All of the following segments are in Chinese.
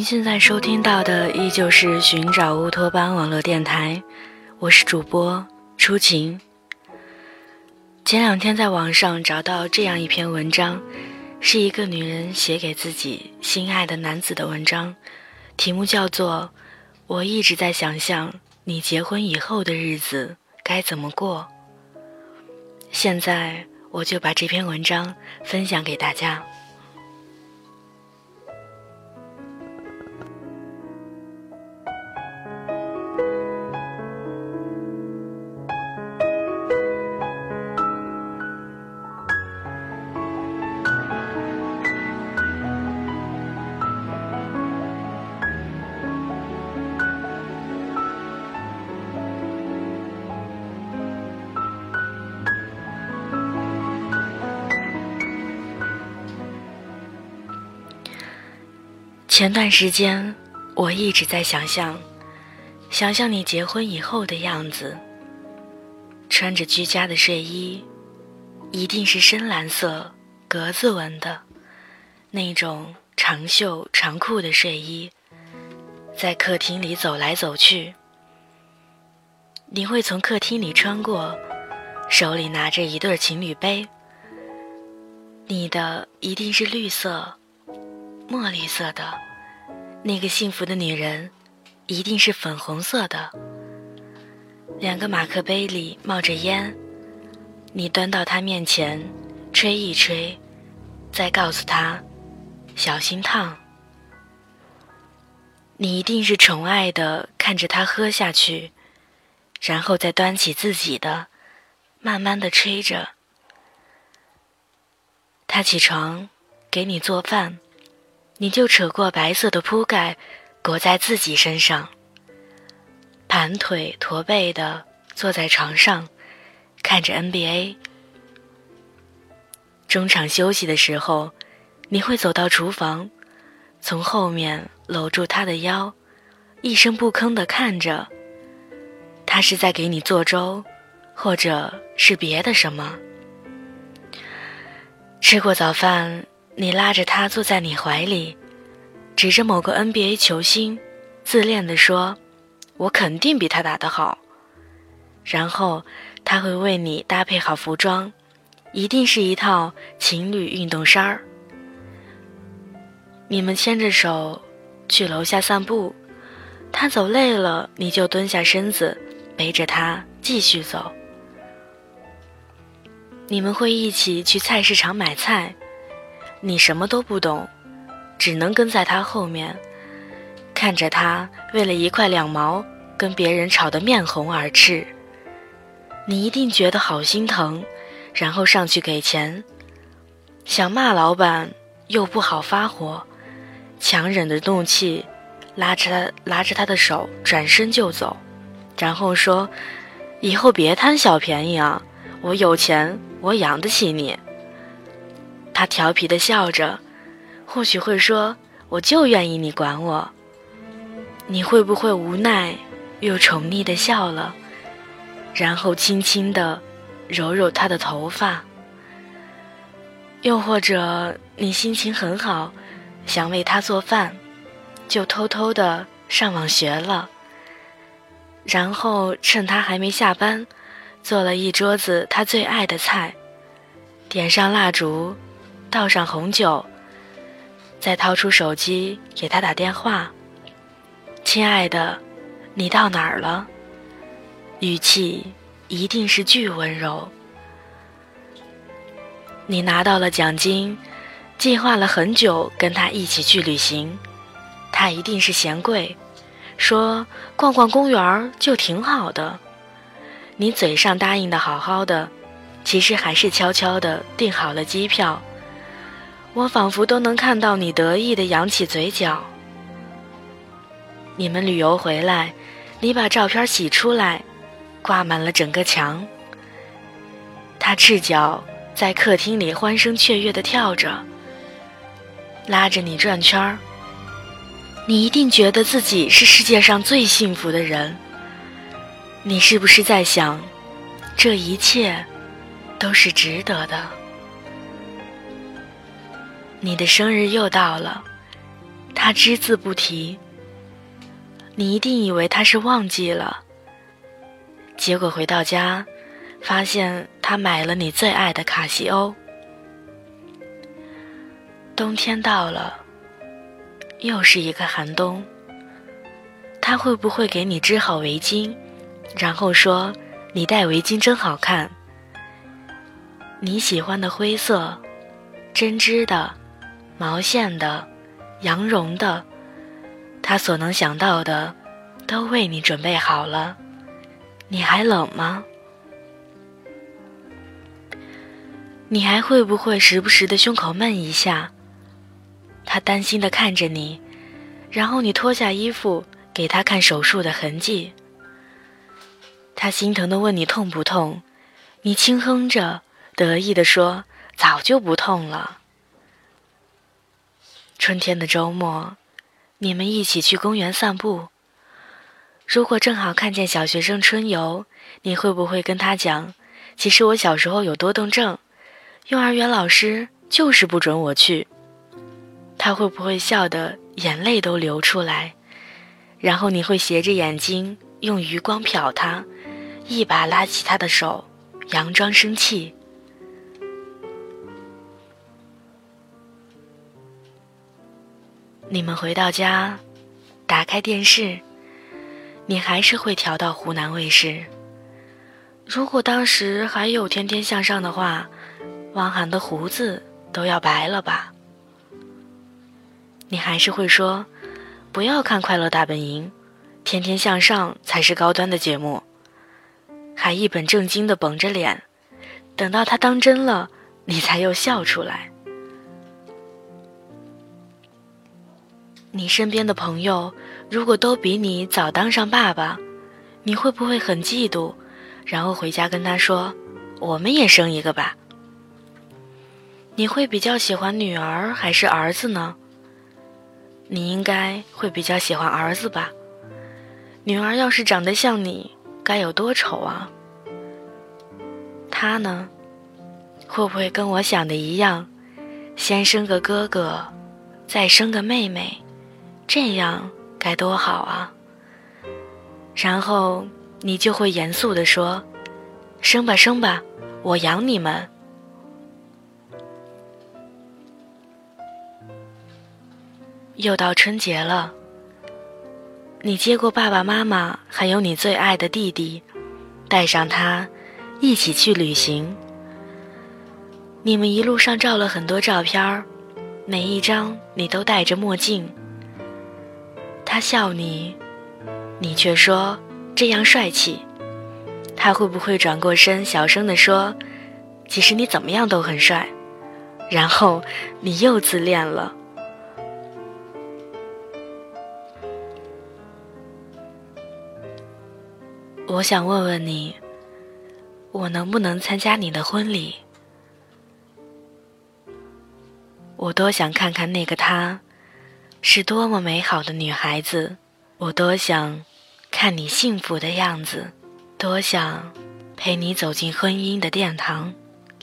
您现在收听到的依旧是寻找乌托邦网络电台，我是主播初晴。前两天在网上找到这样一篇文章，是一个女人写给自己心爱的男子的文章，题目叫做《我一直在想象你结婚以后的日子该怎么过》。现在我就把这篇文章分享给大家。前段时间，我一直在想象，想象你结婚以后的样子。穿着居家的睡衣，一定是深蓝色格子纹的，那种长袖长裤的睡衣，在客厅里走来走去。你会从客厅里穿过，手里拿着一对情侣杯。你的一定是绿色、墨绿色的。那个幸福的女人，一定是粉红色的。两个马克杯里冒着烟，你端到她面前，吹一吹，再告诉她，小心烫。你一定是宠爱的看着她喝下去，然后再端起自己的，慢慢的吹着。她起床，给你做饭。你就扯过白色的铺盖，裹在自己身上，盘腿驼背的坐在床上，看着 NBA。中场休息的时候，你会走到厨房，从后面搂住他的腰，一声不吭的看着。他是在给你做粥，或者是别的什么。吃过早饭。你拉着他坐在你怀里，指着某个 NBA 球星，自恋地说：“我肯定比他打得好。”然后他会为你搭配好服装，一定是一套情侣运动衫儿。你们牵着手去楼下散步，他走累了，你就蹲下身子背着他继续走。你们会一起去菜市场买菜。你什么都不懂，只能跟在他后面，看着他为了一块两毛跟别人吵得面红耳赤。你一定觉得好心疼，然后上去给钱，想骂老板又不好发火，强忍着怒气，拉着他拉着他的手转身就走，然后说：“以后别贪小便宜啊，我有钱，我养得起你。”他调皮的笑着，或许会说：“我就愿意你管我。”你会不会无奈又宠溺的笑了，然后轻轻的揉揉他的头发？又或者你心情很好，想为他做饭，就偷偷的上网学了，然后趁他还没下班，做了一桌子他最爱的菜，点上蜡烛。倒上红酒，再掏出手机给他打电话。亲爱的，你到哪儿了？语气一定是巨温柔。你拿到了奖金，计划了很久跟他一起去旅行。他一定是嫌贵，说逛逛公园就挺好的。你嘴上答应的好好的，其实还是悄悄的订好了机票。我仿佛都能看到你得意的扬起嘴角。你们旅游回来，你把照片洗出来，挂满了整个墙。他赤脚在客厅里欢声雀跃的跳着，拉着你转圈儿。你一定觉得自己是世界上最幸福的人。你是不是在想，这一切都是值得的？你的生日又到了，他只字不提。你一定以为他是忘记了，结果回到家，发现他买了你最爱的卡西欧。冬天到了，又是一个寒冬。他会不会给你织好围巾，然后说你戴围巾真好看？你喜欢的灰色，针织的、毛线的、羊绒的，他所能想到的，都为你准备好了。你还冷吗？你还会不会时不时的胸口闷一下？他担心的看着你，然后你脱下衣服给他看手术的痕迹。他心疼的问你痛不痛，你轻哼着。得意地说：“早就不痛了。”春天的周末，你们一起去公园散步。如果正好看见小学生春游，你会不会跟他讲：“其实我小时候有多动症，幼儿园老师就是不准我去。”他会不会笑得眼泪都流出来？然后你会斜着眼睛用余光瞟他，一把拉起他的手，佯装生气。你们回到家，打开电视，你还是会调到湖南卫视。如果当时还有《天天向上》的话，汪涵的胡子都要白了吧？你还是会说，不要看《快乐大本营》，《天天向上》才是高端的节目，还一本正经的绷着脸，等到他当真了，你才又笑出来。你身边的朋友，如果都比你早当上爸爸，你会不会很嫉妒？然后回家跟他说：“我们也生一个吧。”你会比较喜欢女儿还是儿子呢？你应该会比较喜欢儿子吧？女儿要是长得像你，该有多丑啊！他呢，会不会跟我想的一样，先生个哥哥，再生个妹妹？这样该多好啊！然后你就会严肃地说：“生吧，生吧，我养你们。”又到春节了，你接过爸爸妈妈，还有你最爱的弟弟，带上他，一起去旅行。你们一路上照了很多照片儿，每一张你都戴着墨镜。他笑你，你却说这样帅气。他会不会转过身，小声地说：“其实你怎么样都很帅。”然后你又自恋了。我想问问你，我能不能参加你的婚礼？我多想看看那个他。是多么美好的女孩子，我多想看你幸福的样子，多想陪你走进婚姻的殿堂，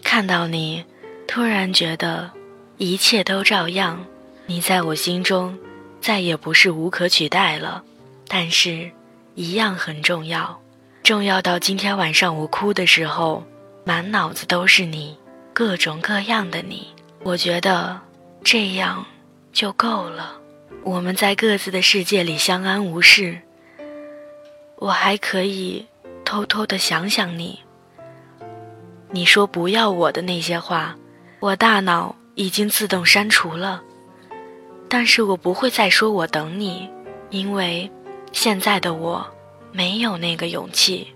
看到你，突然觉得一切都照样。你在我心中再也不是无可取代了，但是一样很重要，重要到今天晚上我哭的时候，满脑子都是你，各种各样的你。我觉得这样就够了。我们在各自的世界里相安无事。我还可以偷偷的想想你。你说不要我的那些话，我大脑已经自动删除了。但是我不会再说我等你，因为现在的我没有那个勇气。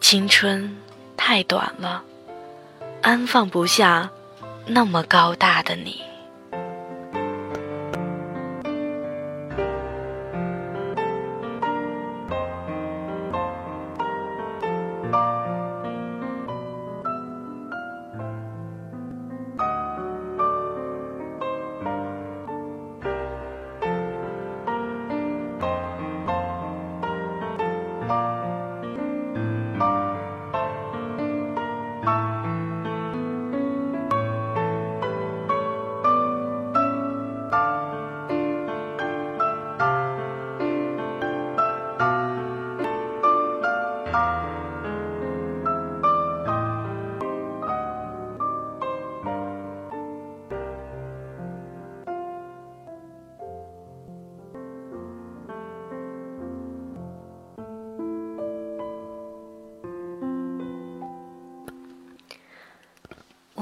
青春太短了，安放不下那么高大的你。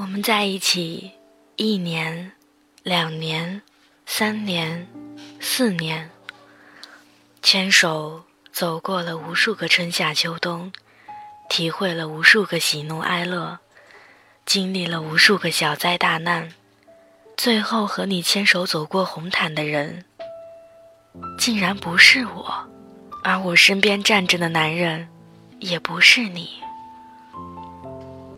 我们在一起一年、两年、三年、四年，牵手走过了无数个春夏秋冬，体会了无数个喜怒哀乐，经历了无数个小灾大难，最后和你牵手走过红毯的人，竟然不是我，而我身边站着的男人，也不是你。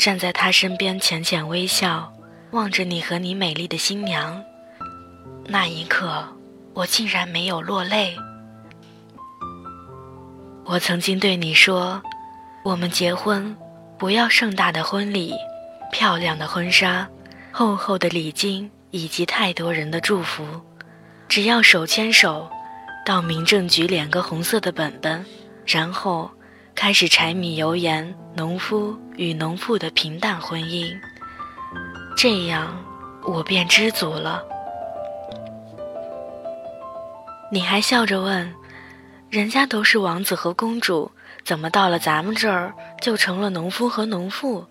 站在他身边，浅浅微笑，望着你和你美丽的新娘。那一刻，我竟然没有落泪。我曾经对你说，我们结婚，不要盛大的婚礼，漂亮的婚纱，厚厚的礼金，以及太多人的祝福，只要手牵手，到民政局领个红色的本本，然后。开始柴米油盐，农夫与农妇的平淡婚姻，这样我便知足了。你还笑着问：“人家都是王子和公主，怎么到了咱们这儿就成了农夫和农妇？”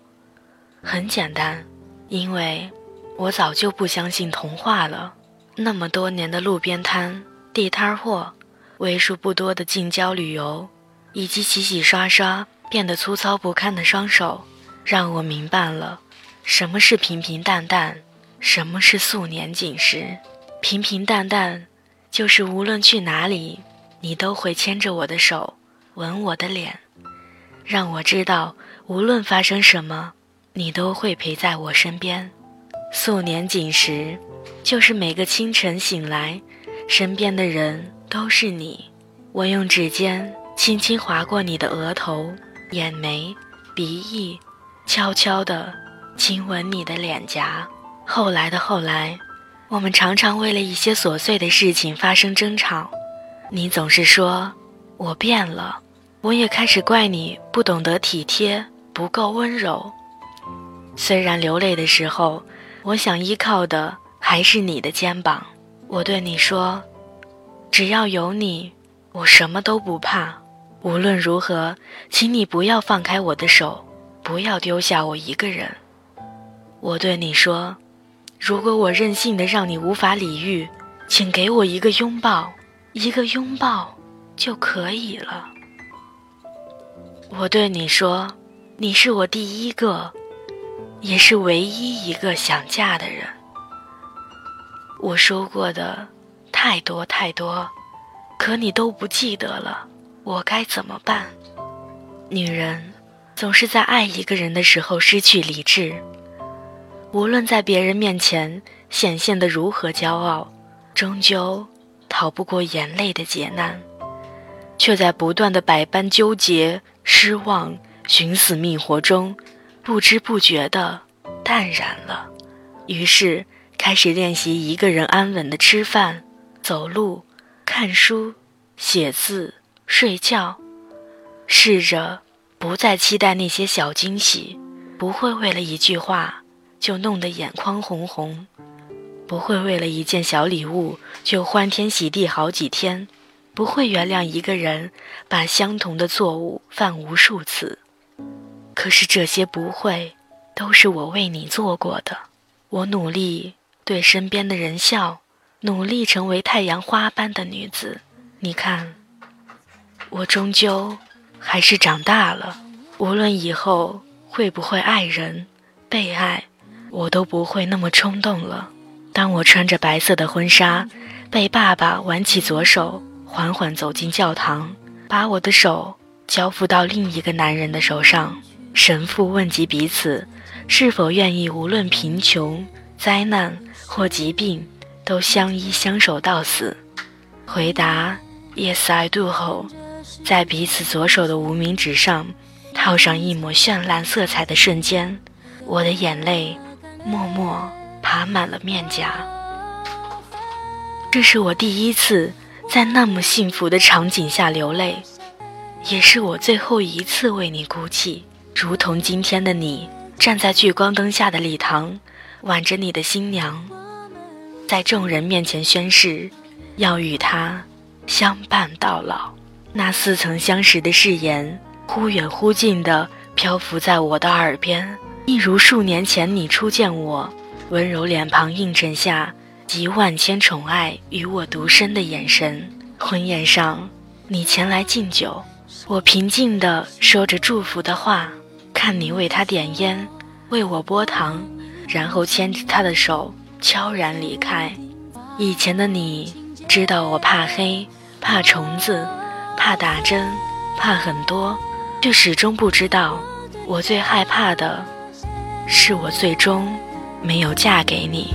很简单，因为我早就不相信童话了。那么多年的路边摊、地摊货，为数不多的近郊旅游。以及洗洗刷刷变得粗糙不堪的双手，让我明白了什么是平平淡淡，什么是素年锦时。平平淡淡，就是无论去哪里，你都会牵着我的手，吻我的脸，让我知道无论发生什么，你都会陪在我身边。素年锦时，就是每个清晨醒来，身边的人都是你。我用指尖。轻轻划过你的额头、眼眉、鼻翼，悄悄地亲吻你的脸颊。后来的后来，我们常常为了一些琐碎的事情发生争吵。你总是说我变了，我也开始怪你不懂得体贴，不够温柔。虽然流泪的时候，我想依靠的还是你的肩膀。我对你说，只要有你，我什么都不怕。无论如何，请你不要放开我的手，不要丢下我一个人。我对你说，如果我任性的让你无法理喻，请给我一个拥抱，一个拥抱就可以了。我对你说，你是我第一个，也是唯一一个想嫁的人。我说过的太多太多，可你都不记得了。我该怎么办？女人总是在爱一个人的时候失去理智，无论在别人面前显现的如何骄傲，终究逃不过眼泪的劫难，却在不断的百般纠结、失望、寻死觅活中，不知不觉的淡然了。于是开始练习一个人安稳的吃饭、走路、看书、写字。睡觉，试着不再期待那些小惊喜，不会为了一句话就弄得眼眶红红，不会为了一件小礼物就欢天喜地好几天，不会原谅一个人把相同的错误犯无数次。可是这些不会，都是我为你做过的。我努力对身边的人笑，努力成为太阳花般的女子。你看。我终究还是长大了，无论以后会不会爱人、被爱，我都不会那么冲动了。当我穿着白色的婚纱，被爸爸挽起左手，缓缓走进教堂，把我的手交付到另一个男人的手上，神父问及彼此是否愿意，无论贫穷、灾难或疾病，都相依相守到死。回答 “Yes, I do” 后。在彼此左手的无名指上套上一抹绚烂色彩的瞬间，我的眼泪默默爬满了面颊。这是我第一次在那么幸福的场景下流泪，也是我最后一次为你哭泣。如同今天的你，站在聚光灯下的礼堂，挽着你的新娘，在众人面前宣誓，要与她相伴到老。那似曾相识的誓言，忽远忽近的漂浮在我的耳边，一如数年前你初见我，温柔脸庞映衬下集万千宠爱与我独身的眼神。婚宴上，你前来敬酒，我平静地说着祝福的话，看你为他点烟，为我拨糖，然后牵着他的手悄然离开。以前的你知道我怕黑，怕虫子，怕打针，怕很多，却始终不知道我最害怕的。是我最终没有嫁给你。